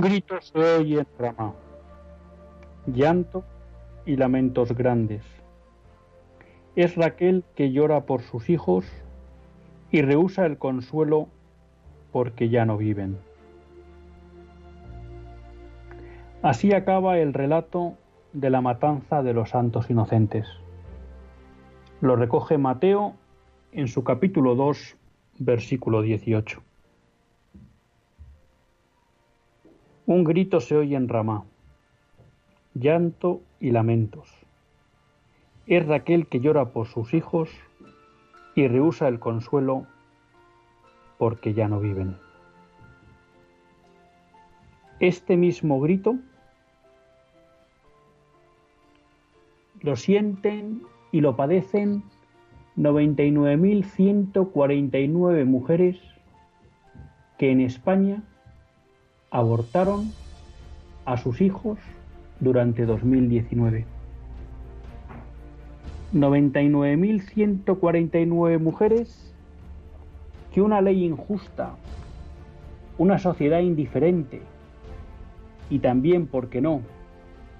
Grito se oye en Ramá, llanto y lamentos grandes. Es Raquel que llora por sus hijos y rehúsa el consuelo porque ya no viven. Así acaba el relato de la matanza de los santos inocentes. Lo recoge Mateo en su capítulo 2, versículo 18. Un grito se oye en Ramá, llanto y lamentos. Es Raquel que llora por sus hijos y rehúsa el consuelo porque ya no viven. Este mismo grito lo sienten y lo padecen 99.149 mujeres que en España abortaron a sus hijos durante 2019. 99.149 mujeres que una ley injusta, una sociedad indiferente y también, ¿por qué no?,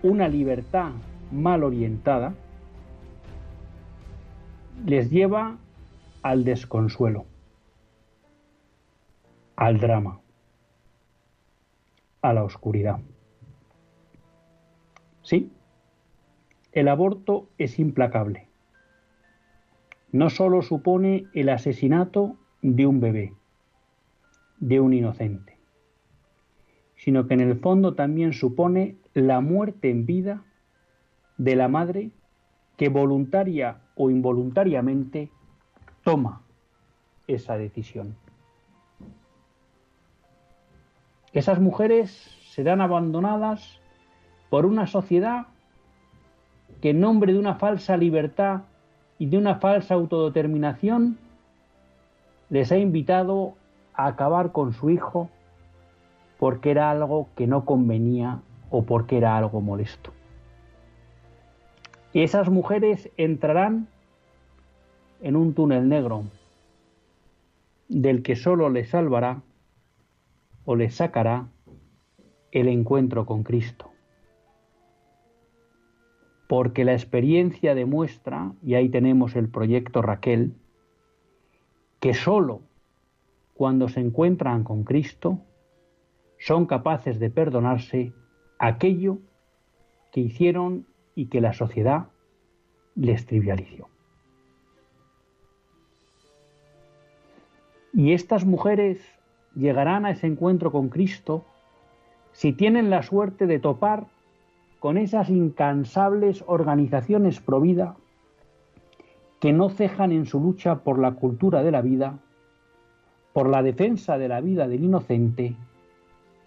una libertad mal orientada, les lleva al desconsuelo, al drama a la oscuridad. Sí, el aborto es implacable. No solo supone el asesinato de un bebé, de un inocente, sino que en el fondo también supone la muerte en vida de la madre que voluntaria o involuntariamente toma esa decisión. Esas mujeres serán abandonadas por una sociedad que en nombre de una falsa libertad y de una falsa autodeterminación les ha invitado a acabar con su hijo porque era algo que no convenía o porque era algo molesto. Y esas mujeres entrarán en un túnel negro del que solo les salvará o les sacará el encuentro con Cristo. Porque la experiencia demuestra, y ahí tenemos el proyecto Raquel, que sólo cuando se encuentran con Cristo son capaces de perdonarse aquello que hicieron y que la sociedad les trivializó. Y estas mujeres llegarán a ese encuentro con Cristo si tienen la suerte de topar con esas incansables organizaciones pro vida que no cejan en su lucha por la cultura de la vida, por la defensa de la vida del inocente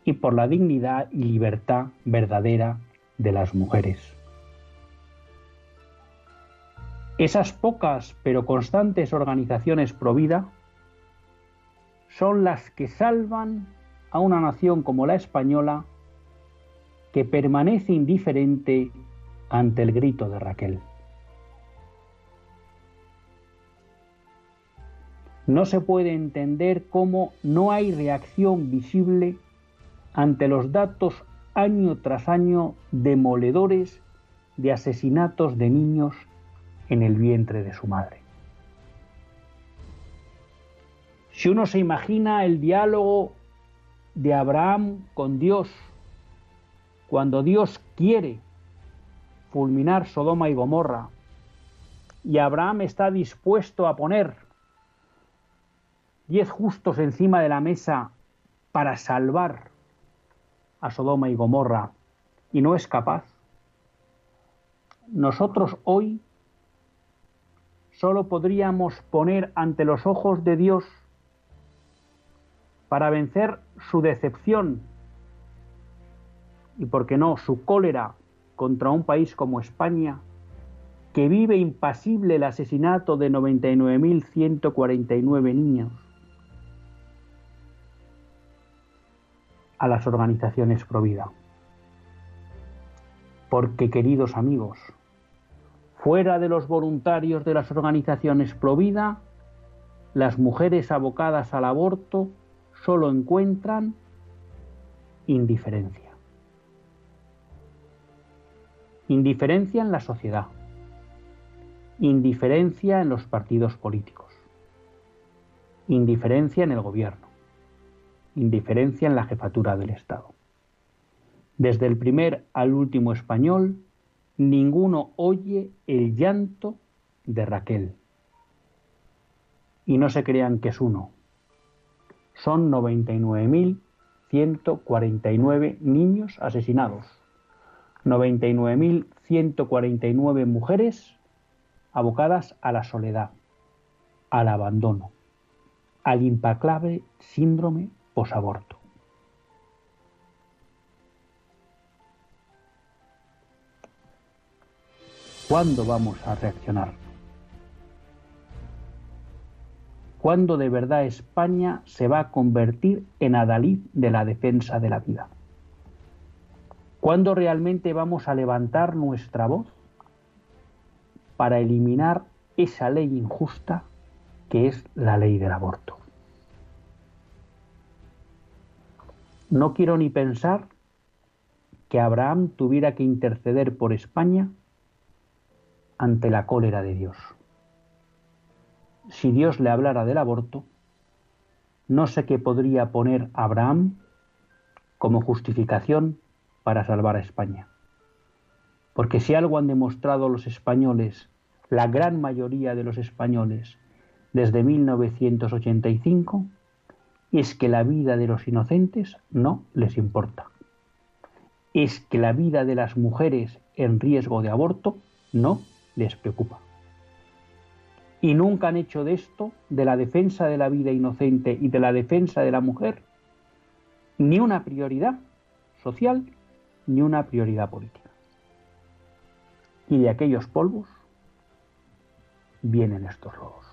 y por la dignidad y libertad verdadera de las mujeres. Esas pocas pero constantes organizaciones pro vida son las que salvan a una nación como la española que permanece indiferente ante el grito de Raquel. No se puede entender cómo no hay reacción visible ante los datos año tras año demoledores de asesinatos de niños en el vientre de su madre. Si uno se imagina el diálogo de Abraham con Dios, cuando Dios quiere fulminar Sodoma y Gomorra, y Abraham está dispuesto a poner diez justos encima de la mesa para salvar a Sodoma y Gomorra y no es capaz, nosotros hoy solo podríamos poner ante los ojos de Dios para vencer su decepción y, por qué no, su cólera contra un país como España, que vive impasible el asesinato de 99.149 niños, a las organizaciones pro vida. Porque, queridos amigos, fuera de los voluntarios de las organizaciones pro vida, las mujeres abocadas al aborto solo encuentran indiferencia. Indiferencia en la sociedad, indiferencia en los partidos políticos, indiferencia en el gobierno, indiferencia en la jefatura del Estado. Desde el primer al último español, ninguno oye el llanto de Raquel. Y no se crean que es uno. Son 99.149 niños asesinados, 99.149 mujeres abocadas a la soledad, al abandono, al implacable síndrome posaborto. ¿Cuándo vamos a reaccionar? ¿Cuándo de verdad España se va a convertir en adalid de la defensa de la vida? ¿Cuándo realmente vamos a levantar nuestra voz para eliminar esa ley injusta que es la ley del aborto? No quiero ni pensar que Abraham tuviera que interceder por España ante la cólera de Dios. Si Dios le hablara del aborto, no sé qué podría poner Abraham como justificación para salvar a España. Porque si algo han demostrado los españoles, la gran mayoría de los españoles, desde 1985, es que la vida de los inocentes no les importa. Es que la vida de las mujeres en riesgo de aborto no les preocupa. Y nunca han hecho de esto, de la defensa de la vida inocente y de la defensa de la mujer, ni una prioridad social ni una prioridad política. Y de aquellos polvos vienen estos lobos.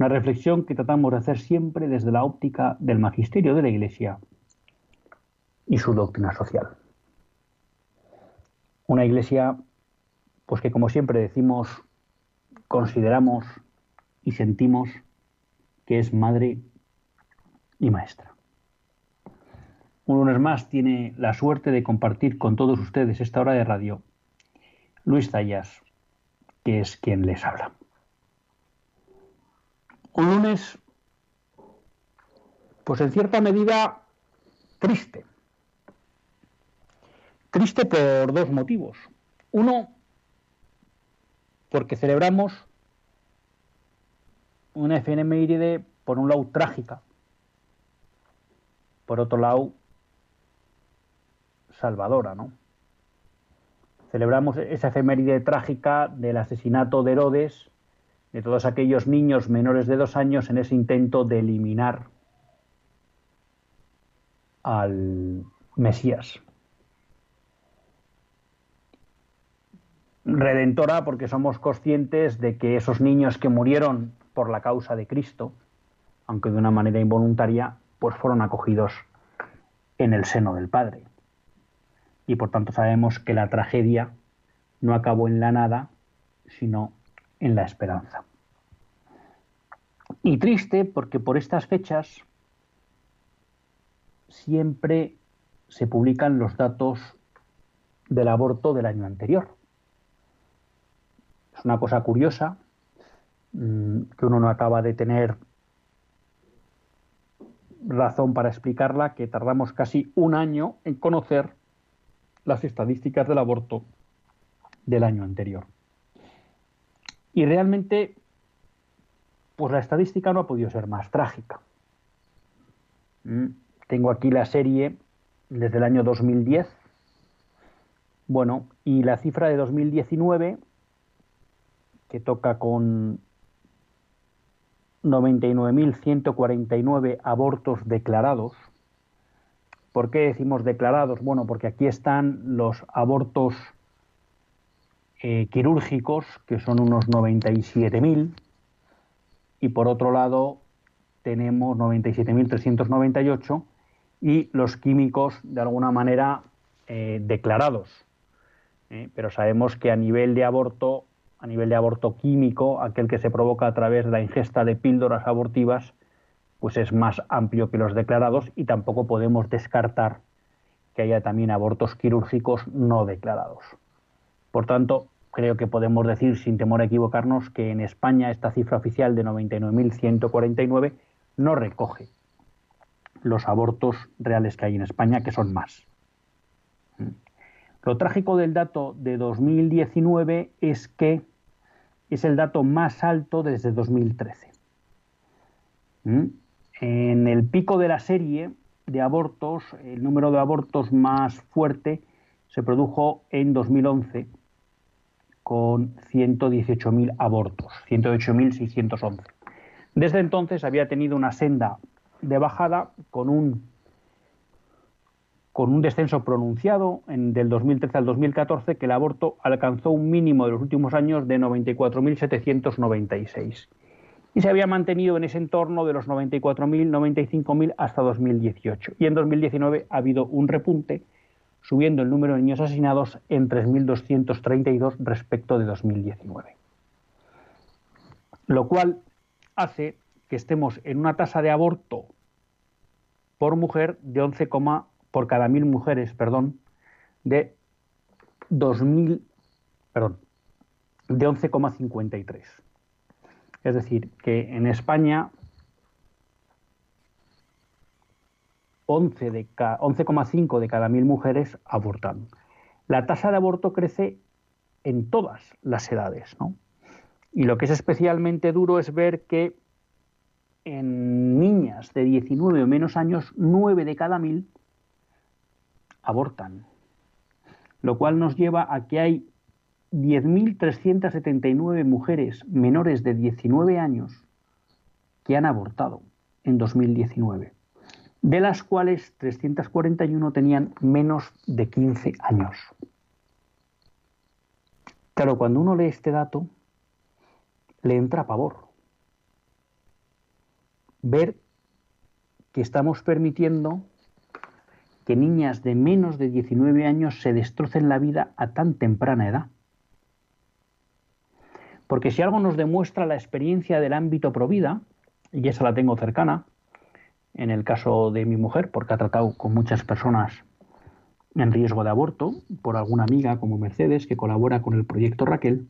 una reflexión que tratamos de hacer siempre desde la óptica del magisterio de la Iglesia y su doctrina social. Una Iglesia, pues que como siempre decimos, consideramos y sentimos que es madre y maestra. Un lunes más tiene la suerte de compartir con todos ustedes esta hora de radio Luis Zayas, que es quien les habla. Un lunes, pues en cierta medida, triste. Triste por dos motivos. Uno, porque celebramos una efeméride, por un lado, trágica, por otro lado, salvadora, ¿no? Celebramos esa efeméride trágica del asesinato de Herodes, de todos aquellos niños menores de dos años en ese intento de eliminar al Mesías. Redentora porque somos conscientes de que esos niños que murieron por la causa de Cristo, aunque de una manera involuntaria, pues fueron acogidos en el seno del Padre. Y por tanto sabemos que la tragedia no acabó en la nada, sino en la esperanza. Y triste porque por estas fechas siempre se publican los datos del aborto del año anterior. Es una cosa curiosa mm, que uno no acaba de tener razón para explicarla, que tardamos casi un año en conocer las estadísticas del aborto del año anterior. Y realmente, pues la estadística no ha podido ser más trágica. Mm, tengo aquí la serie desde el año 2010. Bueno, y la cifra de 2019, que toca con 99.149 abortos declarados. ¿Por qué decimos declarados? Bueno, porque aquí están los abortos eh, quirúrgicos, que son unos 97.000, y por otro lado tenemos 97.398 y los químicos de alguna manera eh, declarados. Eh, pero sabemos que a nivel de aborto, a nivel de aborto químico, aquel que se provoca a través de la ingesta de píldoras abortivas, pues es más amplio que los declarados y tampoco podemos descartar que haya también abortos quirúrgicos no declarados. Por tanto, creo que podemos decir, sin temor a equivocarnos, que en España esta cifra oficial de 99.149 no recoge los abortos reales que hay en España, que son más. Lo trágico del dato de 2019 es que es el dato más alto desde 2013. En el pico de la serie de abortos, el número de abortos más fuerte se produjo en 2011 con 118.000 abortos, 108.611. Desde entonces había tenido una senda de bajada con un, con un descenso pronunciado en, del 2013 al 2014 que el aborto alcanzó un mínimo de los últimos años de 94.796 y se había mantenido en ese entorno de los 94.000, 95.000 hasta 2018. Y en 2019 ha habido un repunte subiendo el número de niños asesinados en 3.232 respecto de 2019. Lo cual hace que estemos en una tasa de aborto por mujer de 11, por cada mil mujeres, perdón, de 2000, perdón, de 11,53. Es decir, que en España 11,5 de cada mil mujeres abortan. La tasa de aborto crece en todas las edades, ¿no? Y lo que es especialmente duro es ver que en niñas de 19 o menos años, 9 de cada mil abortan. Lo cual nos lleva a que hay 10.379 mujeres menores de 19 años que han abortado en 2019 de las cuales 341 tenían menos de 15 años. Claro, cuando uno lee este dato, le entra pavor. Ver que estamos permitiendo que niñas de menos de 19 años se destrocen la vida a tan temprana edad. Porque si algo nos demuestra la experiencia del ámbito provida, y esa la tengo cercana, en el caso de mi mujer, porque ha tratado con muchas personas en riesgo de aborto, por alguna amiga como Mercedes, que colabora con el proyecto Raquel,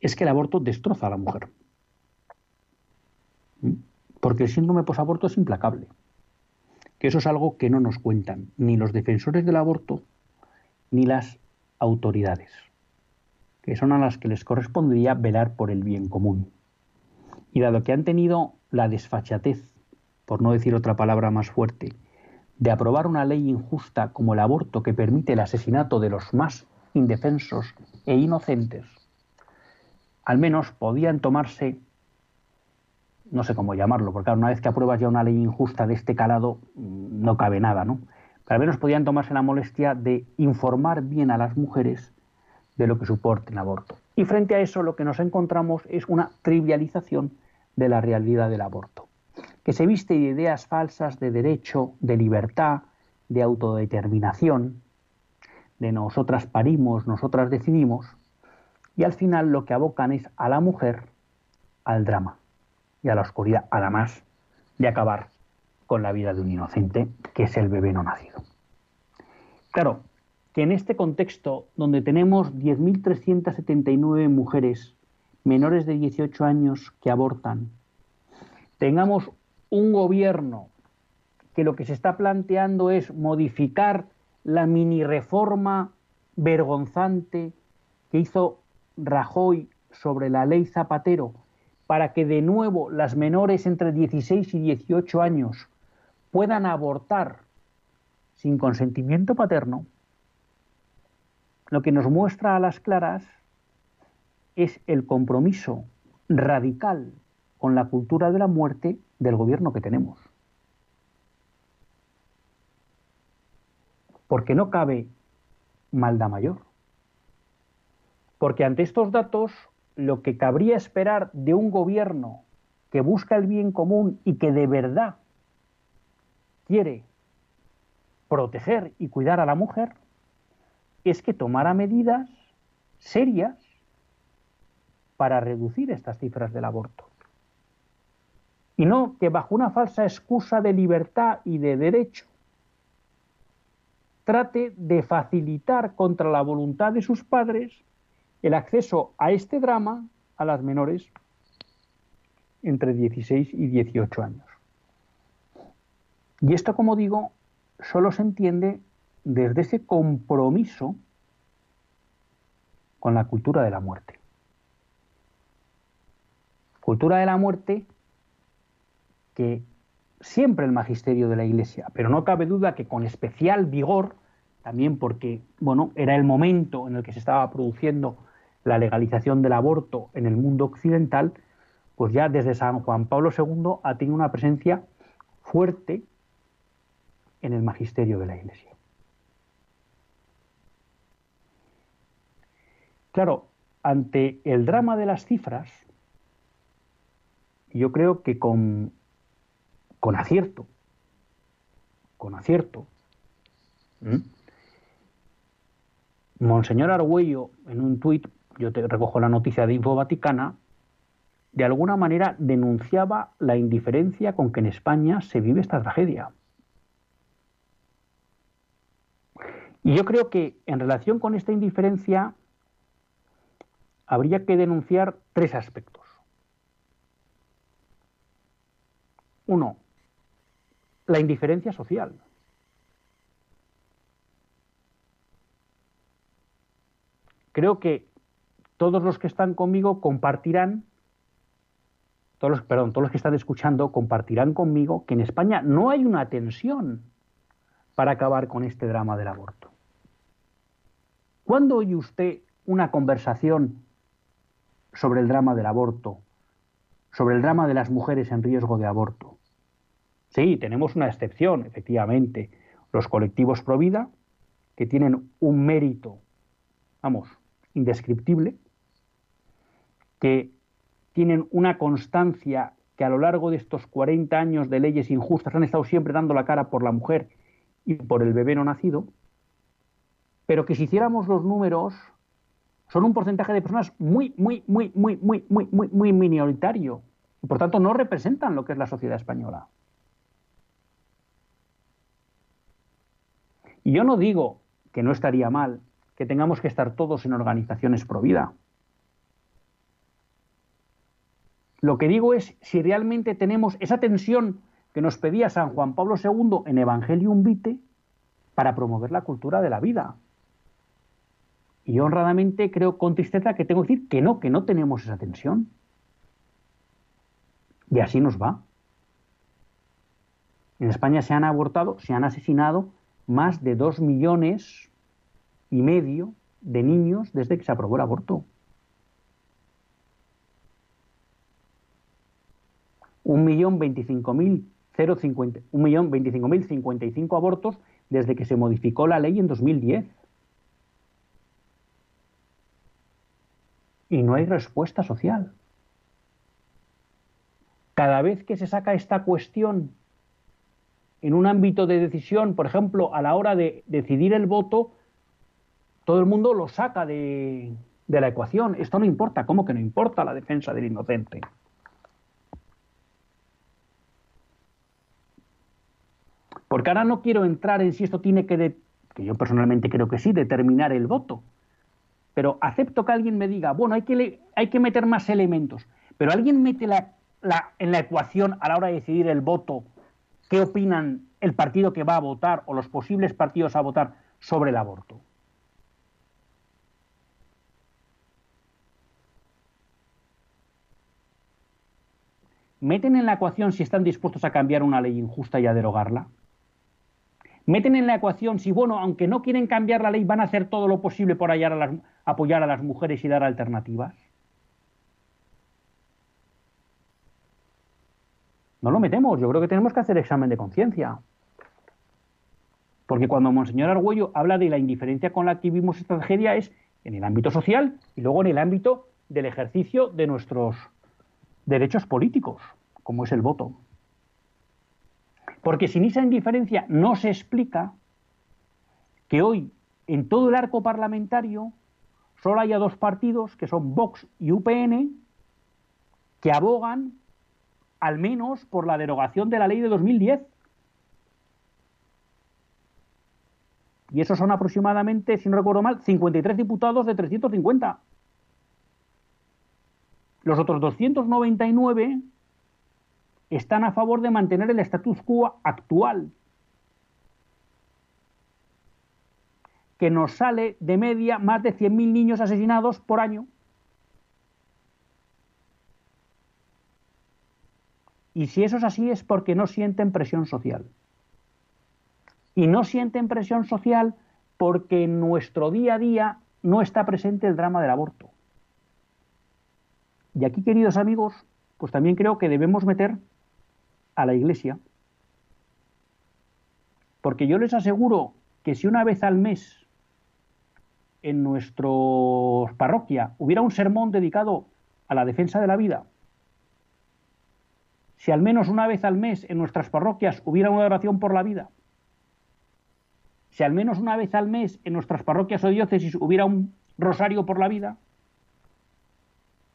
es que el aborto destroza a la mujer. Porque el síndrome posaborto es implacable. Que eso es algo que no nos cuentan ni los defensores del aborto ni las autoridades, que son a las que les correspondería velar por el bien común. Y dado que han tenido la desfachatez, por no decir otra palabra más fuerte, de aprobar una ley injusta como el aborto que permite el asesinato de los más indefensos e inocentes, al menos podían tomarse, no sé cómo llamarlo, porque una vez que apruebas ya una ley injusta de este calado, mm, no cabe nada, ¿no? Pero al menos podían tomarse la molestia de informar bien a las mujeres de lo que soporta el aborto. Y frente a eso lo que nos encontramos es una trivialización de la realidad del aborto que se viste de ideas falsas de derecho, de libertad, de autodeterminación, de nosotras parimos, nosotras decidimos, y al final lo que abocan es a la mujer al drama y a la oscuridad, además de acabar con la vida de un inocente, que es el bebé no nacido. Claro, que en este contexto, donde tenemos 10.379 mujeres menores de 18 años que abortan, tengamos un gobierno que lo que se está planteando es modificar la mini reforma vergonzante que hizo Rajoy sobre la ley Zapatero para que de nuevo las menores entre 16 y 18 años puedan abortar sin consentimiento paterno, lo que nos muestra a las claras es el compromiso radical con la cultura de la muerte del gobierno que tenemos. Porque no cabe maldad mayor. Porque ante estos datos, lo que cabría esperar de un gobierno que busca el bien común y que de verdad quiere proteger y cuidar a la mujer, es que tomara medidas serias para reducir estas cifras del aborto y no que bajo una falsa excusa de libertad y de derecho trate de facilitar contra la voluntad de sus padres el acceso a este drama a las menores entre 16 y 18 años. Y esto, como digo, solo se entiende desde ese compromiso con la cultura de la muerte. Cultura de la muerte que siempre el magisterio de la Iglesia, pero no cabe duda que con especial vigor, también porque bueno, era el momento en el que se estaba produciendo la legalización del aborto en el mundo occidental, pues ya desde San Juan Pablo II ha tenido una presencia fuerte en el magisterio de la Iglesia. Claro, ante el drama de las cifras, yo creo que con con acierto, con acierto. Monseñor Argüello, en un tuit, yo te recojo la noticia de Info Vaticana, de alguna manera denunciaba la indiferencia con que en España se vive esta tragedia. Y yo creo que en relación con esta indiferencia habría que denunciar tres aspectos. Uno, la indiferencia social. Creo que todos los que están conmigo compartirán, todos los, perdón, todos los que están escuchando compartirán conmigo que en España no hay una tensión para acabar con este drama del aborto. ¿Cuándo oye usted una conversación sobre el drama del aborto, sobre el drama de las mujeres en riesgo de aborto? Sí, tenemos una excepción, efectivamente. Los colectivos pro vida, que tienen un mérito, vamos, indescriptible, que tienen una constancia que a lo largo de estos 40 años de leyes injustas han estado siempre dando la cara por la mujer y por el bebé no nacido, pero que si hiciéramos los números, son un porcentaje de personas muy, muy, muy, muy, muy, muy, muy, muy minoritario. Y por tanto no representan lo que es la sociedad española. Y yo no digo que no estaría mal que tengamos que estar todos en organizaciones pro vida. Lo que digo es si realmente tenemos esa tensión que nos pedía San Juan Pablo II en Evangelium Vitae para promover la cultura de la vida. Y honradamente creo con tristeza que tengo que decir que no, que no tenemos esa tensión. Y así nos va. En España se han abortado, se han asesinado más de dos millones y medio de niños desde que se aprobó el aborto. Un millón veinticinco mil un millón veinticinco mil cincuenta y cinco abortos desde que se modificó la ley en 2010. Y no hay respuesta social. Cada vez que se saca esta cuestión en un ámbito de decisión, por ejemplo, a la hora de decidir el voto, todo el mundo lo saca de, la ecuación. Esto no importa. ¿Cómo que no importa la defensa del inocente? Porque ahora no quiero entrar en si esto tiene que, que yo personalmente creo que sí, determinar el voto. Pero acepto que alguien me diga, bueno, hay que, hay que meter más elementos. Pero alguien mete la, en la ecuación a la hora de decidir el voto qué opinan el partido que va a votar o los posibles partidos a votar sobre el aborto. ¿Meten en la ecuación si están dispuestos a cambiar una ley injusta y a derogarla? meten en la ecuación si, bueno, aunque no quieren cambiar la ley, van a hacer todo lo posible por apoyar a las mujeres y dar alternativas. No lo metemos, yo creo que tenemos que hacer examen de conciencia. Porque cuando Monseñor Argüello habla de la indiferencia con la que vivimos esta tragedia es en el ámbito social y luego en el ámbito del ejercicio de nuestros derechos políticos, como es el voto. Porque sin esa indiferencia no se explica que hoy en todo el arco parlamentario solo haya dos partidos, que son Vox y UPN, que abogan al menos por la derogación de la ley de 2010. Y esos son aproximadamente, si no recuerdo mal, 53 diputados de 350. Los otros 299 están a favor de mantener el status quo actual, que nos sale de media más de 100.000 niños asesinados por año. Y si eso es así es porque no sienten presión social. Y no sienten presión social porque en nuestro día a día no está presente el drama del aborto. Y aquí, queridos amigos, pues también creo que debemos meter a la iglesia. Porque yo les aseguro que si una vez al mes en nuestra parroquia hubiera un sermón dedicado a la defensa de la vida, si al menos una vez al mes en nuestras parroquias hubiera una oración por la vida, si al menos una vez al mes en nuestras parroquias o diócesis hubiera un rosario por la vida,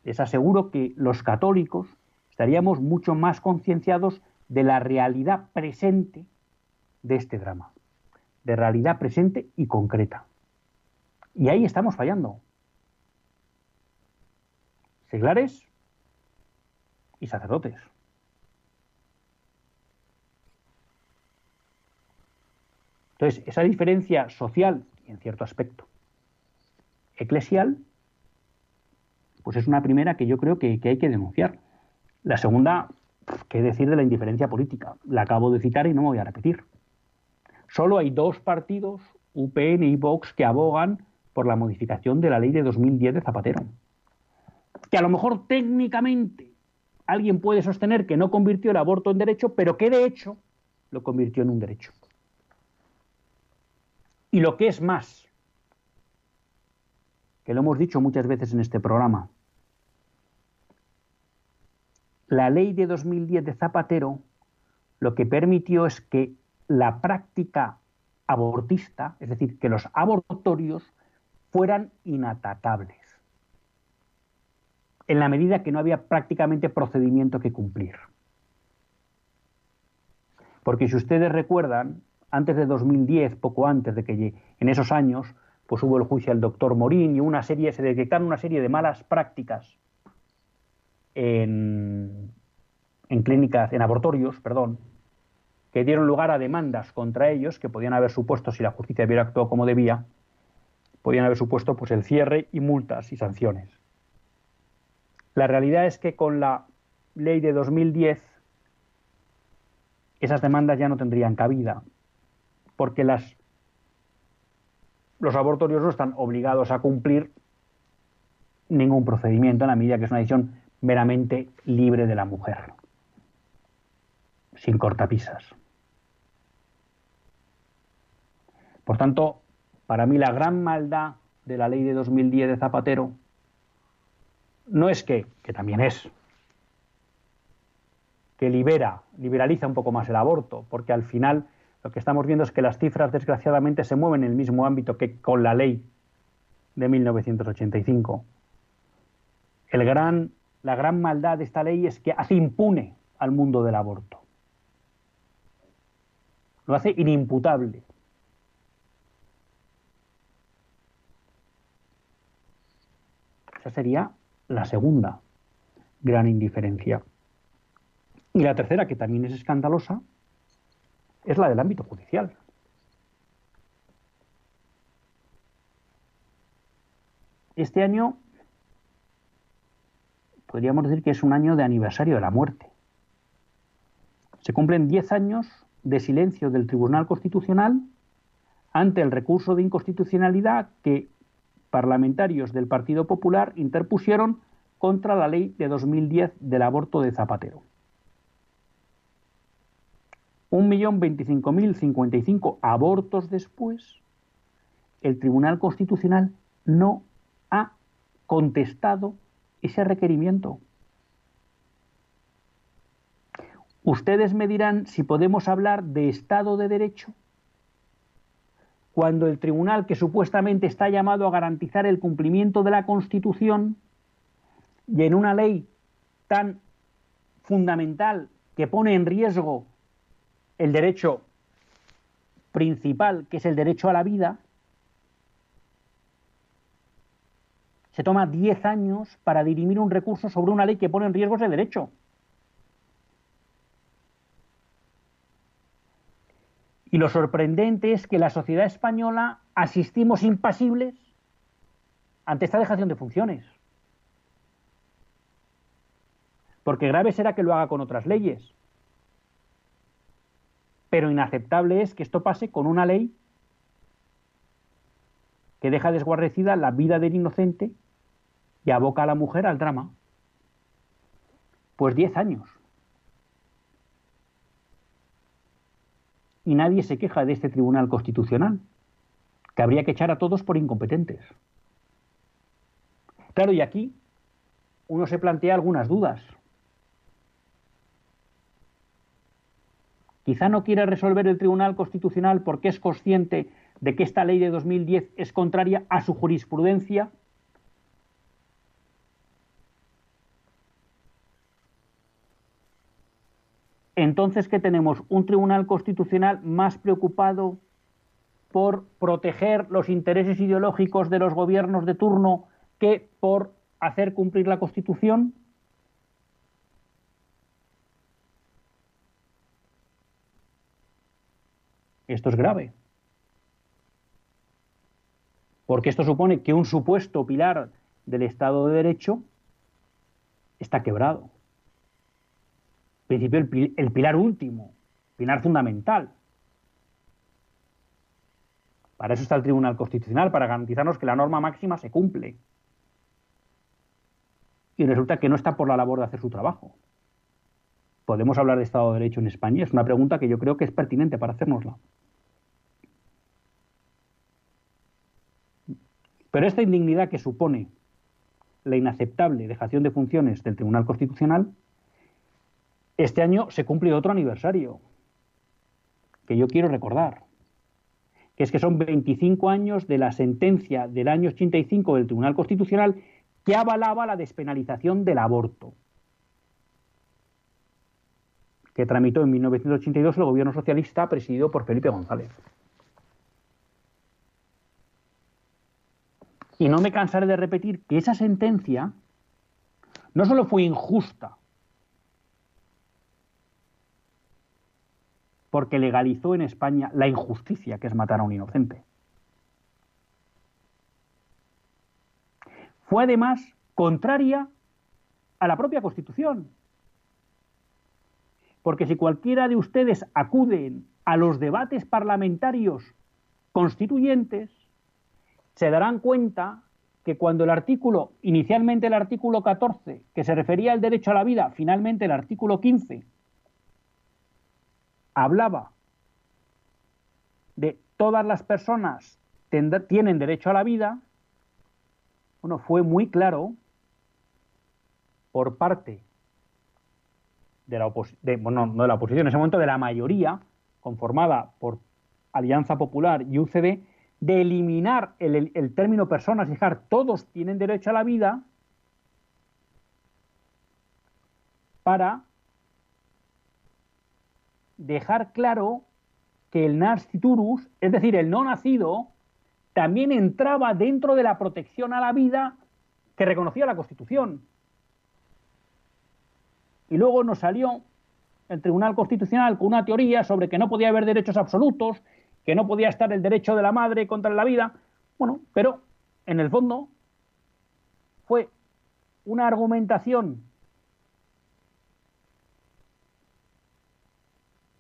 les aseguro que los católicos estaríamos mucho más concienciados de la realidad presente de este drama, de realidad presente y concreta. Y ahí estamos fallando. Seglares y sacerdotes. Entonces, esa diferencia social en cierto aspecto eclesial, pues es una primera que yo creo que, que hay que denunciar. La segunda, ¿Qué decir de la indiferencia política? La acabo de citar y no me voy a repetir. Solo hay dos partidos, UPN y Vox, que abogan por la modificación de la ley de 2010 de Zapatero. Que a lo mejor técnicamente alguien puede sostener que no convirtió el aborto en derecho, pero que de hecho lo convirtió en un derecho. Y lo que es más, que lo hemos dicho muchas veces en este programa, la ley de 2010 de Zapatero lo que permitió es que la práctica abortista, es decir, que los abortorios fueran inatacables, en la medida que no había prácticamente procedimiento que cumplir. Porque si ustedes recuerdan, antes de 2010, poco antes de que en esos años, pues hubo el juicio al doctor Morín y una serie, se detectaron una serie de malas prácticas en, en clínicas, en abortorios, perdón, que dieron lugar a demandas contra ellos que podían haber supuesto, si la justicia hubiera actuado como debía, podían haber supuesto pues el cierre y multas y sanciones. La realidad es que con la ley de 2010 esas demandas ya no tendrían cabida, porque los abortorios no están obligados a cumplir ningún procedimiento en la medida que es una decisión meramente libre de la mujer, sin cortapisas. Por tanto, para mí la gran maldad de la ley de 2010 de Zapatero no es que, que también es, que libera, liberaliza un poco más el aborto, porque al final lo que estamos viendo es que las cifras desgraciadamente se mueven en el mismo ámbito que con la ley de 1985. El gran, la gran maldad de esta ley es que hace impune al mundo del aborto. Lo hace inimputable. Esa sería la segunda gran indiferencia. Y la tercera, que también es escandalosa, es la del ámbito judicial. Este año podríamos decir que es un año de aniversario de la muerte. Se cumplen 10 años de silencio del Tribunal Constitucional ante el recurso de inconstitucionalidad que parlamentarios del Partido Popular interpusieron contra la ley de 2010 del aborto de Zapatero. 1.025.055 abortos después, el Tribunal Constitucional no ha contestado ese requerimiento. Ustedes me dirán si podemos hablar de Estado de Derecho cuando el tribunal que supuestamente está llamado a garantizar el cumplimiento de la Constitución y en una ley tan fundamental que pone en riesgo el derecho principal, que es el derecho a la vida, se toma 10 años para dirimir un recurso sobre una ley que pone en riesgo ese derecho. Y lo sorprendente es que la sociedad española asistimos impasibles ante esta dejación de funciones. Porque grave será que lo haga con otras leyes. Pero inaceptable es que esto pase con una ley que deja desguarrecida la vida del inocente y aboca a la mujer al drama. Pues 10 años. y nadie se queja de este Tribunal Constitucional, que habría que echar a todos por incompetentes. Claro, y aquí uno se plantea algunas dudas. Quizá no quiere resolver el Tribunal Constitucional porque es consciente de que esta ley de 2010 es contraria a su jurisprudencia Entonces, ¿qué tenemos? Un tribunal constitucional más preocupado por proteger los intereses ideológicos de los gobiernos de turno que por hacer cumplir la Constitución? Esto es grave. Porque esto supone que un supuesto pilar del Estado de Derecho está quebrado principio el, pilar último, pilar fundamental. Para eso está el Tribunal Constitucional, para garantizarnos que la norma máxima se cumple. Y resulta que no está por la labor de hacer su trabajo. ¿Podemos hablar de Estado de Derecho en España? Es una pregunta que yo creo que es pertinente para hacérnosla. Pero esta indignidad que supone la inaceptable dejación de funciones del Tribunal Constitucional este año se cumple otro aniversario que yo quiero recordar, que es que son 25 años de la sentencia del año 85 del Tribunal Constitucional que avalaba la despenalización del aborto, que tramitó en 1982 el gobierno socialista presidido por Felipe González. Y no me cansaré de repetir que esa sentencia no solo fue injusta, porque legalizó en España la injusticia que es matar a un inocente. Fue además contraria a la propia Constitución. Porque si cualquiera de ustedes acuden a los debates parlamentarios constituyentes, se darán cuenta que cuando el artículo, inicialmente el artículo 14, que se refería al derecho a la vida, finalmente el artículo 15, hablaba de todas las personas tienen derecho a la vida, bueno, fue muy claro por parte de la oposición, bueno, no de la oposición, en ese momento de la mayoría, conformada por Alianza Popular y UCD, de eliminar el, el término personas y dejar todos tienen derecho a la vida para dejar claro que el nasciturus, es decir, el no nacido, también entraba dentro de la protección a la vida que reconocía la Constitución. Y luego nos salió el Tribunal Constitucional con una teoría sobre que no podía haber derechos absolutos, que no podía estar el derecho de la madre contra la vida. Bueno, pero en el fondo fue una argumentación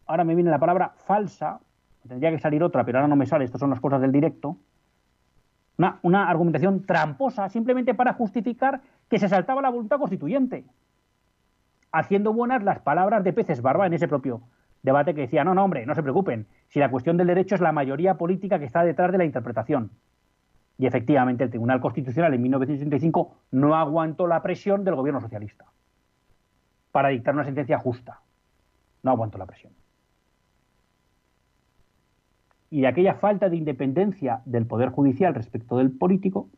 ahora me viene la palabra falsa, tendría que salir otra, pero ahora no me sale, estas son las cosas del directo, una, una, argumentación tramposa simplemente para justificar que se saltaba la voluntad constituyente, haciendo buenas las palabras de peces barba en ese propio debate que decía, no, no, hombre, no se preocupen, si la cuestión del derecho es la mayoría política que está detrás de la interpretación. Y efectivamente el Tribunal Constitucional en 1965 no aguantó la presión del gobierno socialista para dictar una sentencia justa. No aguantó la presión y de aquella falta de independencia del Poder Judicial respecto del político,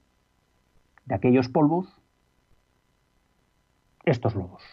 de aquellos polvos, estos lobos.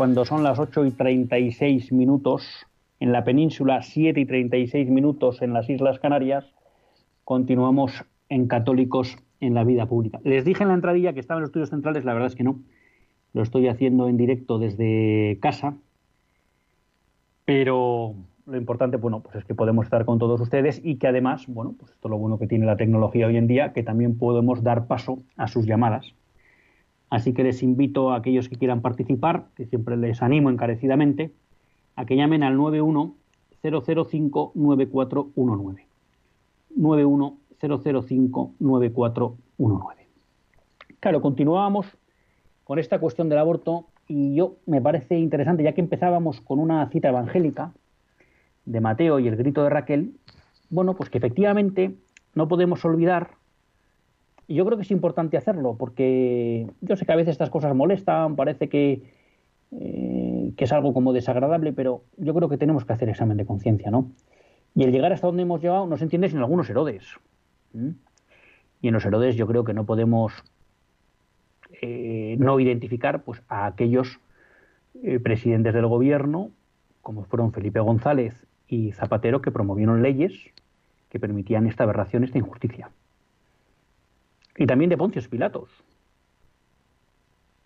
Cuando son las 8 y 36 minutos en la península, 7 y 36 minutos en las Islas Canarias, continuamos en Católicos en la vida pública. Les dije en la entradilla que estaba en los estudios centrales, la verdad es que no. Lo estoy haciendo en directo desde casa, pero lo importante, bueno, pues es que podemos estar con todos ustedes y que además, bueno, pues esto es lo bueno que tiene la tecnología hoy en día, que también podemos dar paso a sus llamadas. Así que les invito a aquellos que quieran participar, que siempre les animo encarecidamente, a que llamen al 91 005 9419. 91 005 9419. Claro, continuábamos con esta cuestión del aborto y yo me parece interesante, ya que empezábamos con una cita evangélica de Mateo y el grito de Raquel, bueno, pues que efectivamente no podemos olvidar, y yo creo que es importante hacerlo, porque yo sé que a veces estas cosas molestan, parece que, eh, que es algo como desagradable, pero yo creo que tenemos que hacer examen de conciencia, ¿no? Y el llegar hasta donde hemos llegado no se entiende sin algunos Herodes. Y en los Herodes yo creo que no podemos eh, no identificar pues, a aquellos eh, presidentes del gobierno, como fueron Felipe González y Zapatero, que promovieron leyes que permitían esta aberración, esta injusticia. Y también de Poncios Pilatos,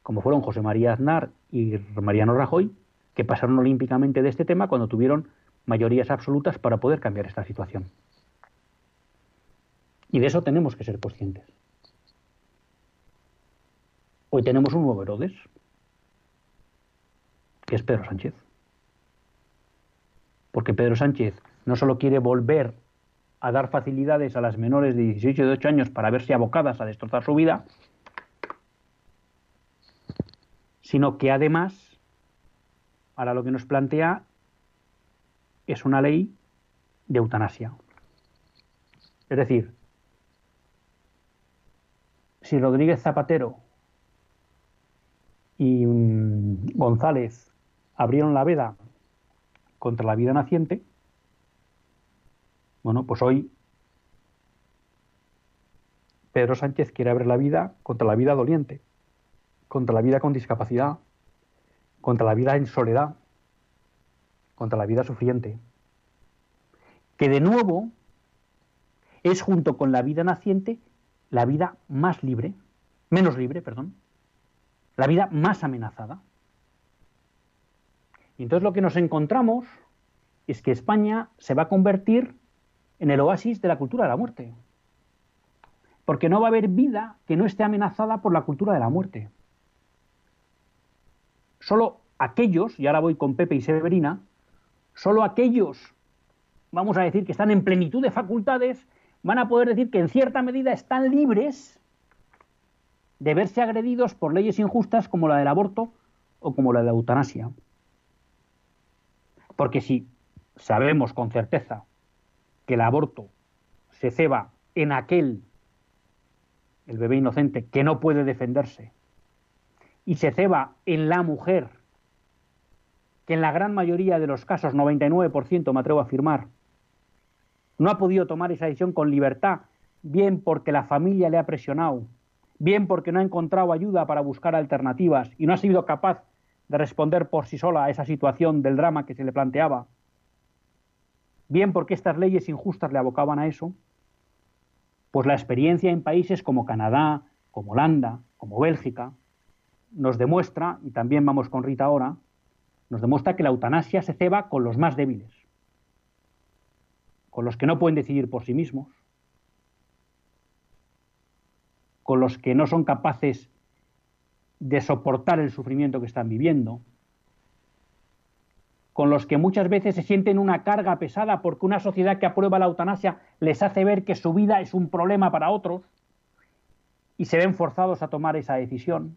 como fueron José María Aznar y Mariano Rajoy, que pasaron olímpicamente de este tema cuando tuvieron mayorías absolutas para poder cambiar esta situación. Y de eso tenemos que ser conscientes. Hoy tenemos un nuevo Herodes, que es Pedro Sánchez. Porque Pedro Sánchez no solo quiere volver a dar facilidades a las menores de 18 y 18 años para verse abocadas a destrozar su vida, sino que además, ahora lo que nos plantea es una ley de eutanasia. Es decir, si Rodríguez Zapatero y mm, González abrieron la veda contra la vida naciente, bueno, pues hoy Pedro Sánchez quiere abrir la vida contra la vida doliente, contra la vida con discapacidad, contra la vida en soledad, contra la vida sufriente, que de nuevo es junto con la vida naciente la vida más libre, menos libre, perdón, la vida más amenazada. Y entonces lo que nos encontramos es que España se va a convertir en el oasis de la cultura de la muerte. Porque no va a haber vida que no esté amenazada por la cultura de la muerte. Solo aquellos, y ahora voy con Pepe y Severina, solo aquellos, vamos a decir, que están en plenitud de facultades, van a poder decir que en cierta medida están libres de verse agredidos por leyes injustas como la del aborto o como la de la eutanasia. Porque si sabemos con certeza que el aborto se ceba en aquel, el bebé inocente, que no puede defenderse, y se ceba en la mujer, que en la gran mayoría de los casos, 99% me atrevo a afirmar, no ha podido tomar esa decisión con libertad, bien porque la familia le ha presionado, bien porque no ha encontrado ayuda para buscar alternativas y no ha sido capaz de responder por sí sola a esa situación del drama que se le planteaba, bien porque estas leyes injustas le abocaban a eso, pues la experiencia en países como Canadá, como Holanda, como Bélgica, nos demuestra, y también vamos con Rita ahora, nos demuestra que la eutanasia se ceba con los más débiles, con los que no pueden decidir por sí mismos, con los que no son capaces de soportar el sufrimiento que están viviendo, con los que muchas veces se sienten una carga pesada porque una sociedad que aprueba la eutanasia les hace ver que su vida es un problema para otros y se ven forzados a tomar esa decisión.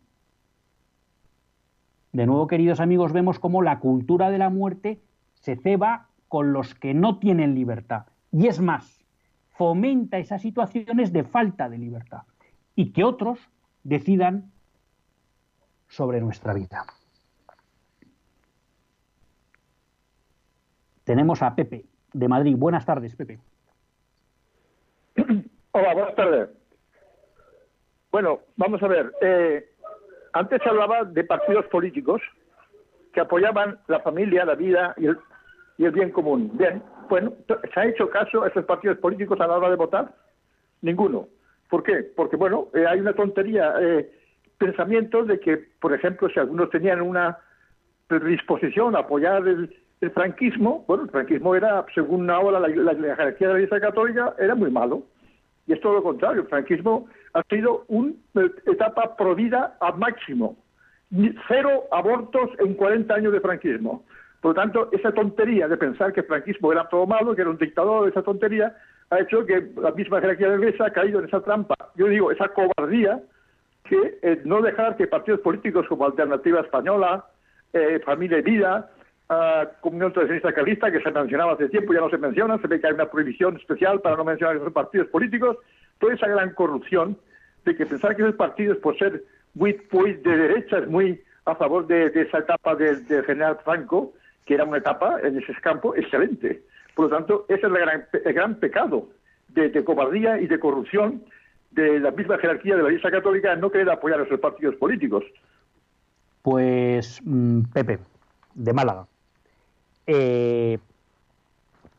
De nuevo, queridos amigos, vemos cómo la cultura de la muerte se ceba con los que no tienen libertad. Y es más, fomenta esas situaciones de falta de libertad y que otros decidan sobre nuestra vida. Tenemos a Pepe de Madrid. Buenas tardes, Pepe. Hola, buenas tardes. Bueno, vamos a ver. Eh, antes hablaba de partidos políticos que apoyaban la familia, la vida y el, y el bien común. Bien, bueno, ¿se ha hecho caso a esos partidos políticos a la hora de votar? Ninguno. ¿Por qué? Porque, bueno, eh, hay una tontería, eh, pensamientos de que, por ejemplo, si algunos tenían una predisposición a apoyar el franquismo, bueno, el franquismo era, según ahora la, la, jerarquía de la Iglesia Católica, era muy malo. Y es todo lo contrario, el franquismo ha sido una etapa provida al máximo. Cero abortos en 40 años de franquismo. Por lo tanto, esa tontería de pensar que el franquismo era todo malo, que era un dictador, esa tontería, ha hecho que la misma jerarquía de la Iglesia ha caído en esa trampa. Yo digo, esa cobardía que eh, no dejar que partidos políticos como Alternativa Española, eh, Familia y Vida, uh, Comunión Tradicionalista Calista, que se mencionaba hace tiempo, ya no se menciona, se ve que hay una prohibición especial para no mencionar esos partidos políticos, toda esa gran corrupción de que pensar que esos partidos, por ser muy, muy de derechas, muy a favor de, esa etapa del general Franco, que era una etapa en ese campo excelente. Por lo tanto, ese es el gran, el gran pecado de, cobardía y de corrupción de la misma jerarquía de la Iglesia Católica no querer apoyar a esos partidos políticos. Pues, mm, Pepe, de Málaga. Eh,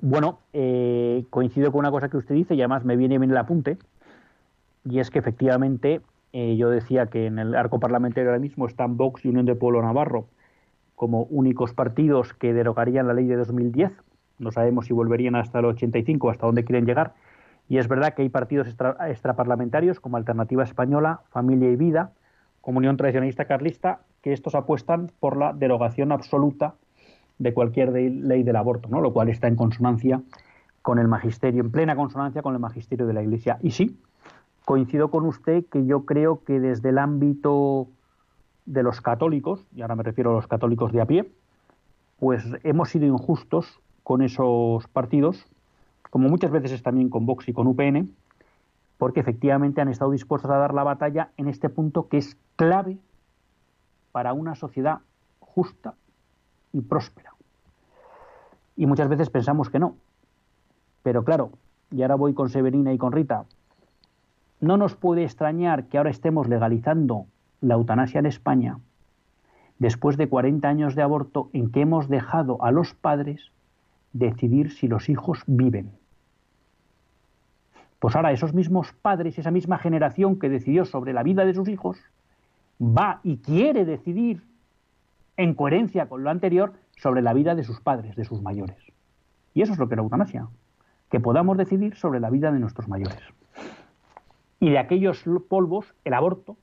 bueno, eh, coincido con una cosa que usted dice y además me viene bien el apunte, y es que efectivamente eh, yo decía que en el arco parlamentario ahora mismo están Vox y Unión de Pueblo Navarro como únicos partidos que derogarían la ley de 2010. No sabemos si volverían hasta el 85, hasta dónde quieren llegar. Y es verdad que hay partidos extraparlamentarios como Alternativa Española, Familia y Vida, Comunión Tradicionalista Carlista, que estos apuestan por la derogación absoluta de cualquier ley del aborto, ¿no? lo cual está en consonancia con el magisterio, en plena consonancia con el magisterio de la Iglesia. Y sí, coincido con usted que yo creo que desde el ámbito de los católicos, y ahora me refiero a los católicos de a pie, pues hemos sido injustos con esos partidos como muchas veces es también con Vox y con UPN, porque efectivamente han estado dispuestos a dar la batalla en este punto que es clave para una sociedad justa y próspera. Y muchas veces pensamos que no. Pero claro, y ahora voy con Severina y con Rita, no nos puede extrañar que ahora estemos legalizando la eutanasia en España después de 40 años de aborto en que hemos dejado a los padres decidir si los hijos viven. Pues ahora esos mismos padres, esa misma generación que decidió sobre la vida de sus hijos, va y quiere decidir, en coherencia con lo anterior, sobre la vida de sus padres, de sus mayores. Y eso es lo que la eutanasia, que podamos decidir sobre la vida de nuestros mayores. Y de aquellos polvos, el aborto,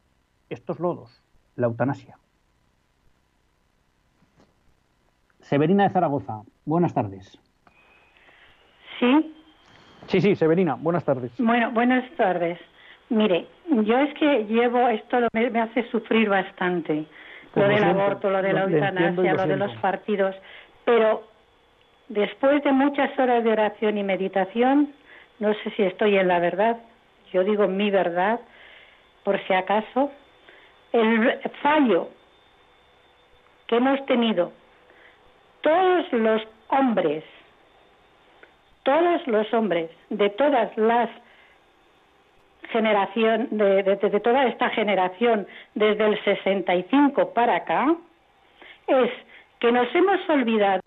estos lodos, la eutanasia. Severina de Zaragoza, buenas tardes. Sí. Sí, sí, Severina, buenas tardes. Bueno, buenas tardes. Mire, yo es que llevo esto, me, me hace sufrir bastante, lo del aborto, lo de la eutanasia, lo, de los partidos, pero después de muchas horas de oración y meditación, no sé si estoy en la verdad, yo digo mi verdad, por si acaso, el fallo que hemos tenido todos los hombres todos los hombres de todas las generación de, toda esta generación desde el 65 para acá es que nos hemos olvidado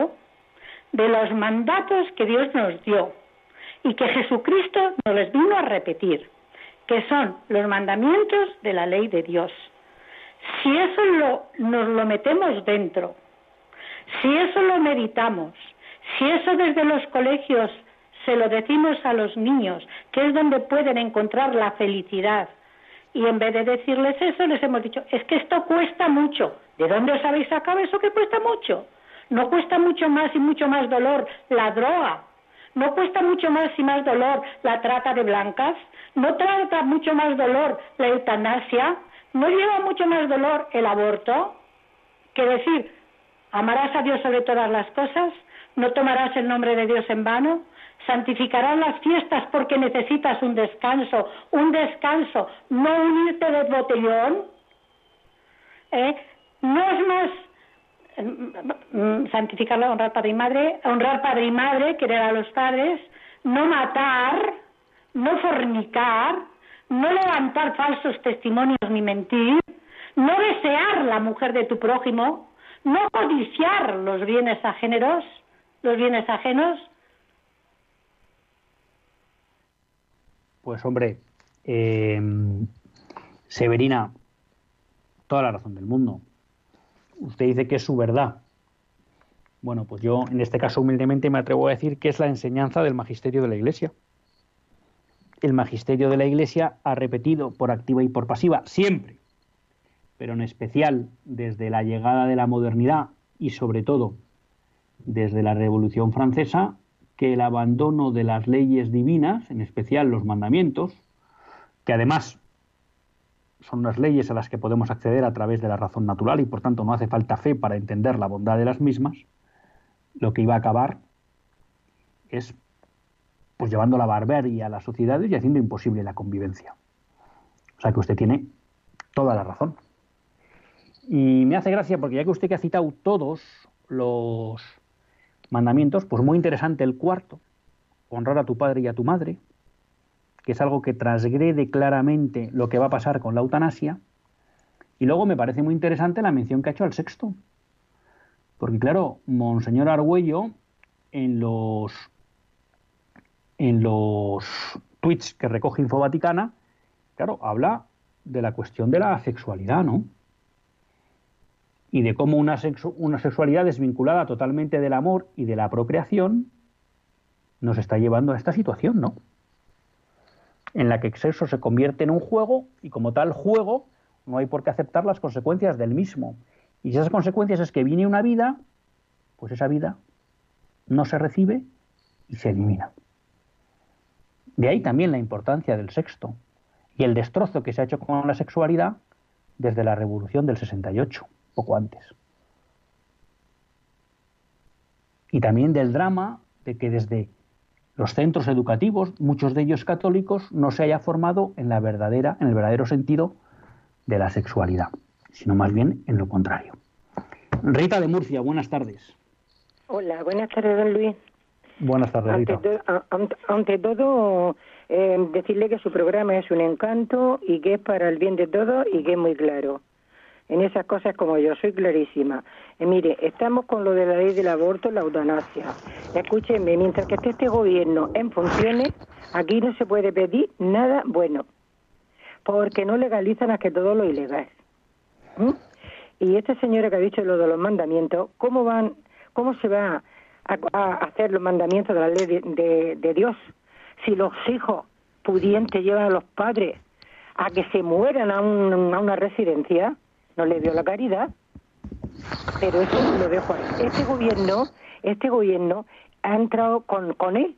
de los mandatos que Dios nos dio y que Jesucristo nos les vino a repetir, que son los mandamientos de la ley de Dios. Si eso lo, nos lo metemos dentro, si eso lo meditamos, si eso desde los colegios se lo decimos a los niños, que es donde pueden encontrar la felicidad. Y en vez de decirles eso, les hemos dicho, es que esto cuesta mucho. ¿De dónde os habéis sacado eso que cuesta mucho? No cuesta mucho más y mucho más dolor la droga. No cuesta mucho más y más dolor la trata de blancas. No trata mucho más dolor la eutanasia. No lleva mucho más dolor el aborto. Que decir, amarás a Dios sobre todas las cosas, no tomarás el nombre de Dios en vano, santificarán las fiestas porque necesitas un descanso, un descanso, no unirte de botellón. ¿eh? No es más mm, mm, santificar la honrar padre y madre, honrar padre y madre, querer a los padres, no matar, no fornicar, no levantar falsos testimonios ni mentir, no desear la mujer de tu prójimo, no codiciar los bienes ajenos, los bienes ajenos, Pues hombre, eh, Severina, toda la razón del mundo. Usted dice que es su verdad. Bueno, pues yo en este caso humildemente me atrevo a decir que es la enseñanza del magisterio de la Iglesia. El magisterio de la Iglesia ha repetido por activa y por pasiva, siempre, pero en especial desde la llegada de la modernidad y sobre todo desde la Revolución Francesa, que el abandono de las leyes divinas, en especial los mandamientos, que además son unas leyes a las que podemos acceder a través de la razón natural y por tanto no hace falta fe para entender la bondad de las mismas, lo que iba a acabar es pues llevando la barbarie a las sociedades y haciendo imposible la convivencia. O sea que usted tiene toda la razón. Y me hace gracia porque ya que usted que ha citado todos los mandamientos, pues muy interesante el cuarto, honrar a tu padre y a tu madre, que es algo que transgrede claramente lo que va a pasar con la eutanasia. Y luego me parece muy interesante la mención que ha hecho al sexto. Porque claro, Monseñor Argüello, en los, en los tweets que recoge Info Vaticana, claro, habla de la cuestión de la sexualidad, ¿no? Y de cómo una, sexualidad desvinculada totalmente del amor y de la procreación nos está llevando a esta situación, ¿no? en la que el sexo se convierte en un juego y como tal juego no hay por qué aceptar las consecuencias del mismo. Y si esas consecuencias es que viene una vida, pues esa vida no se recibe y se elimina. De ahí también la importancia del sexto y el destrozo que se ha hecho con la sexualidad desde la revolución del 68, poco antes. Y también del drama de que desde los centros educativos, muchos de ellos católicos, no se haya formado en la verdadera, en el verdadero sentido de la sexualidad, sino más bien en lo contrario. Rita de Murcia, buenas tardes. Hola, buenas tardes, don Luis. Buenas tardes, Rita. Ante, todo, eh, decirle que su programa es un encanto y que es para el bien de todos y que es muy claro en esas cosas como yo, soy clarísima. Eh, mire, estamos con lo de la ley del aborto, la eutanasia. Escúcheme, mientras que esté este gobierno en funciones, aquí no se puede pedir nada bueno, porque no legalizan a que todo lo ilegal. ¿Mm? Y esta señora que ha dicho lo de los mandamientos, ¿cómo van, cómo se va a, hacer los mandamientos de la ley de, Dios si los hijos pudientes llevan a los padres a que se mueran a, a una residencia? No le dio la caridad, pero eso lo dejo ahí. Este gobierno, este gobierno ha entrado con, con él,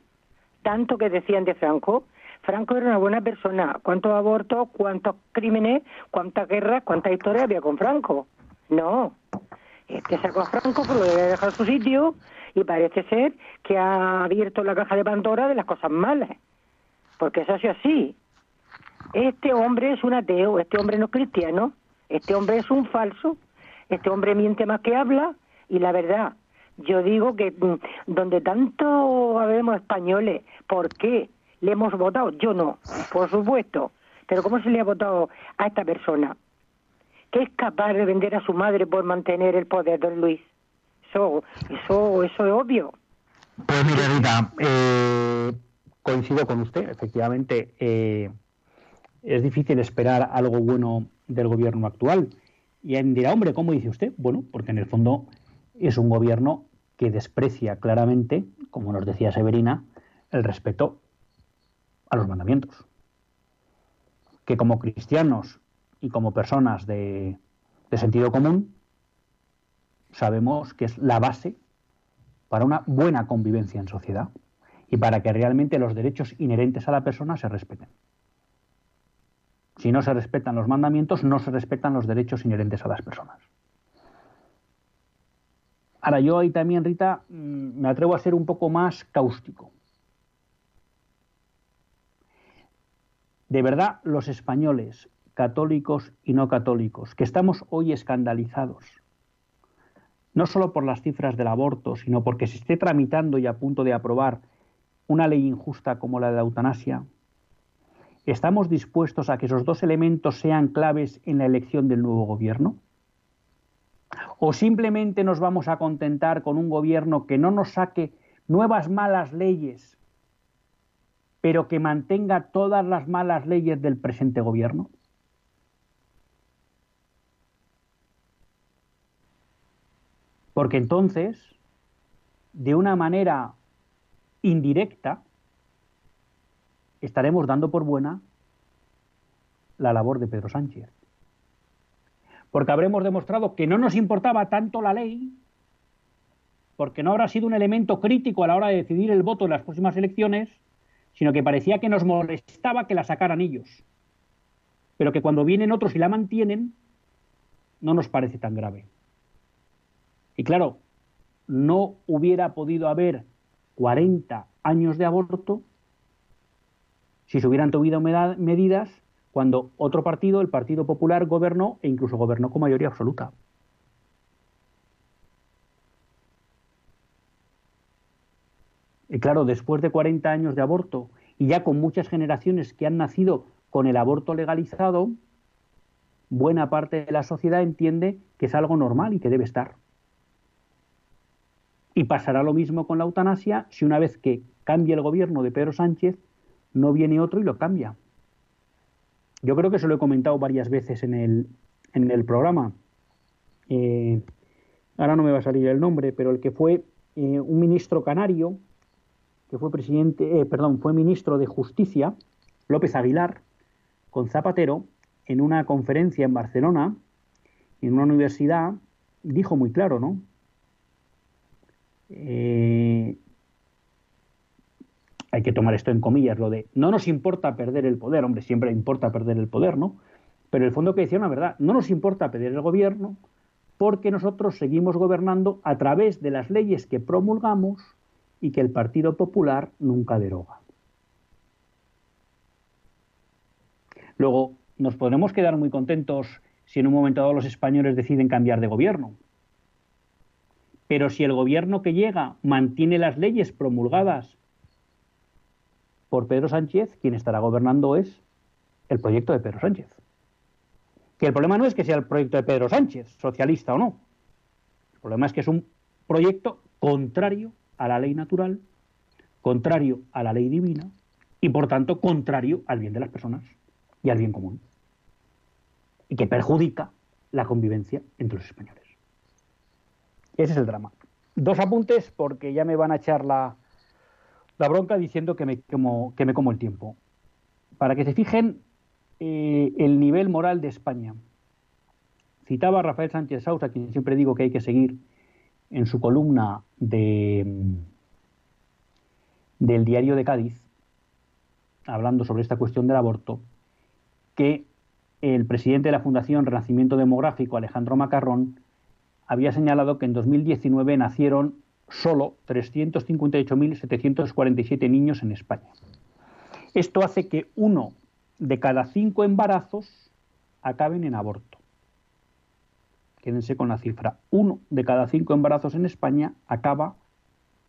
tanto que decían de Franco, Franco era una buena persona. ¿Cuántos abortos, cuántos crímenes, cuántas guerras, cuántas historias había con Franco? No. Este sacó a Franco, pero lo debe dejar su sitio y parece ser que ha abierto la caja de Pandora de las cosas malas. Porque eso ha sido así. Este hombre es un ateo, este hombre no es cristiano. Este hombre es un falso, este hombre miente más que habla y la verdad, yo digo que mm, donde tanto habemos españoles, ¿por qué le hemos votado? Yo no, por supuesto, pero ¿cómo se le ha votado a esta persona? Que es capaz de vender a su madre por mantener el poder, don Luis. Eso, eso, eso es obvio. Pues mire, Rita, eh, coincido con usted, efectivamente. Eh, es difícil esperar algo bueno del gobierno actual. Y él dirá, hombre, ¿cómo dice usted? Bueno, porque en el fondo es un gobierno que desprecia claramente, como nos decía Severina, el respeto a los mandamientos. Que como cristianos y como personas de, de sentido común, sabemos que es la base para una buena convivencia en sociedad y para que realmente los derechos inherentes a la persona se respeten. Si no se respetan los mandamientos, no se respetan los derechos inherentes a las personas. Ahora, yo ahí también, Rita, mm, me atrevo a ser un poco más cáustico. De verdad, los españoles, católicos y no católicos, que estamos hoy escandalizados, no solo por las cifras del aborto, sino porque se esté tramitando y a punto de aprobar una ley injusta como la de la eutanasia, ¿Estamos dispuestos a que esos dos elementos sean claves en la elección del nuevo gobierno? ¿O simplemente nos vamos a contentar con un gobierno que no nos saque nuevas malas leyes, pero que mantenga todas las malas leyes del presente gobierno? Porque entonces de una manera indirecta, estaremos dando por buena la labor de Pedro Sánchez. Porque habremos demostrado que no nos importaba tanto la ley, porque no habrá sido un elemento crítico a la hora de decidir el voto en las próximas elecciones, sino que parecía que nos molestaba que la sacaran ellos. Pero que cuando vienen otros y la mantienen, no nos parece tan grave. Y claro, no hubiera podido haber 40 años de aborto si se hubieran tomado medidas cuando otro partido, el Partido Popular, gobernó e incluso gobernó con mayoría absoluta. Y claro, después de 40 años de aborto y ya con muchas generaciones que han nacido con el aborto legalizado, buena parte de la sociedad entiende que es algo normal y que debe estar. Y pasará lo mismo con la eutanasia si una vez que cambie el gobierno de Pedro Sánchez, no viene otro y lo cambia. Yo creo que se lo he comentado varias veces en el, en el programa. Eh, ahora no me va a salir el nombre, pero el que fue eh, un ministro canario, que fue presidente, eh, perdón, fue ministro de Justicia, López Aguilar, con Zapatero, en una conferencia en Barcelona, en una universidad, dijo muy claro, ¿no? Eh, hay que tomar esto en comillas, lo de no nos importa perder el poder, hombre, siempre importa perder el poder, ¿no? Pero el fondo que decía una verdad, no nos importa perder el gobierno porque nosotros seguimos gobernando a través de las leyes que promulgamos y que el Partido Popular nunca deroga. Luego, nos podremos quedar muy contentos si en un momento dado los españoles deciden cambiar de gobierno. Pero si el gobierno que llega mantiene las leyes promulgadas por Pedro Sánchez, quien estará gobernando es el proyecto de Pedro Sánchez. Que el problema no es que sea el proyecto de Pedro Sánchez, socialista o no. El problema es que es un proyecto contrario a la ley natural, contrario a la ley divina y por tanto contrario al bien de las personas y al bien común. Y que perjudica la convivencia entre los españoles. Ese es el drama. Dos apuntes porque ya me van a echar la, bronca diciendo que me, como, que me como el tiempo. Para que se fijen eh, el nivel moral de España. Citaba a Rafael Sánchez Sausa, quien siempre digo que hay que seguir en su columna de, del diario de Cádiz, hablando sobre esta cuestión del aborto, que el presidente de la Fundación Renacimiento Demográfico, Alejandro Macarrón, había señalado que en 2019 nacieron solo 358.747 niños en España. Esto hace que uno de cada cinco embarazos acaben en aborto. Quédense con la cifra. Uno de cada cinco embarazos en España acaba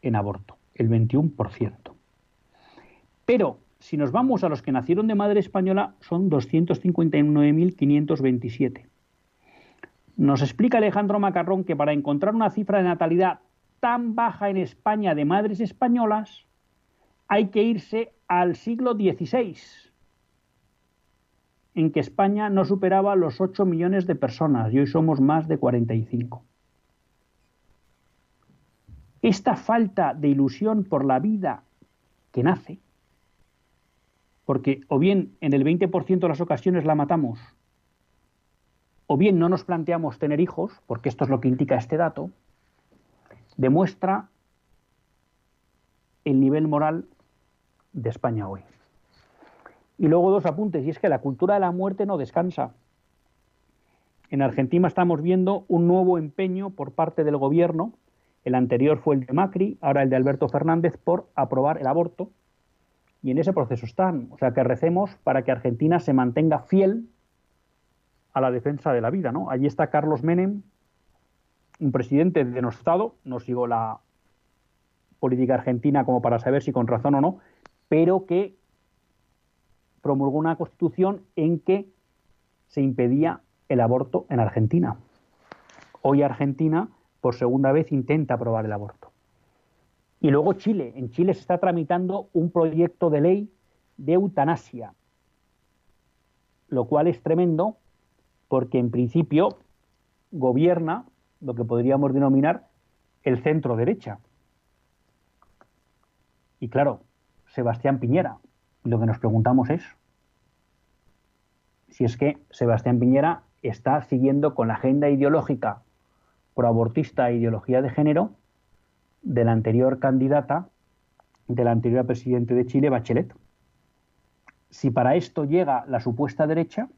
en aborto, el 21%. Pero si nos vamos a los que nacieron de madre española, son 259.527. Nos explica Alejandro Macarrón que para encontrar una cifra de natalidad tan baja en España de madres españolas, hay que irse al siglo XVI, en que España no superaba los 8 millones de personas y hoy somos más de 45. Esta falta de ilusión por la vida que nace, porque o bien en el 20% de las ocasiones la matamos, o bien no nos planteamos tener hijos, porque esto es lo que indica este dato, demuestra el nivel moral de España hoy. Y luego dos apuntes, y es que la cultura de la muerte no descansa. En Argentina estamos viendo un nuevo empeño por parte del gobierno, el anterior fue el de Macri, ahora el de Alberto Fernández, por aprobar el aborto, y en ese proceso están. O sea que recemos para que Argentina se mantenga fiel a la defensa de la vida. ¿no? Allí está Carlos Menem, un presidente denostado, no sigo la política argentina como para saber si con razón o no, pero que promulgó una constitución en que se impedía el aborto en Argentina. Hoy Argentina, por segunda vez, intenta aprobar el aborto. Y luego Chile. En Chile se está tramitando un proyecto de ley de eutanasia, lo cual es tremendo porque en principio gobierna lo que podríamos denominar el centro derecha. Y claro, Sebastián Piñera, lo que nos preguntamos es si es que Sebastián Piñera está siguiendo con la agenda ideológica proabortista e ideología de género de la anterior candidata, de la anterior presidente de Chile, Bachelet. Si para esto llega la supuesta derecha,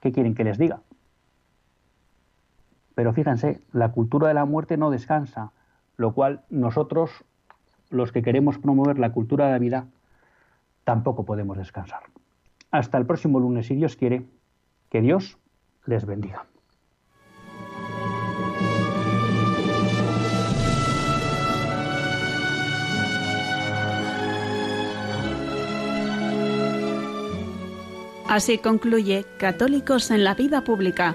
¿qué quieren que les diga? Pero fíjense, la cultura de la muerte no descansa, lo cual nosotros, los que queremos promover la cultura de la vida, tampoco podemos descansar. Hasta el próximo lunes, si Dios quiere, que Dios les bendiga. Así concluye Católicos en la Vida Pública,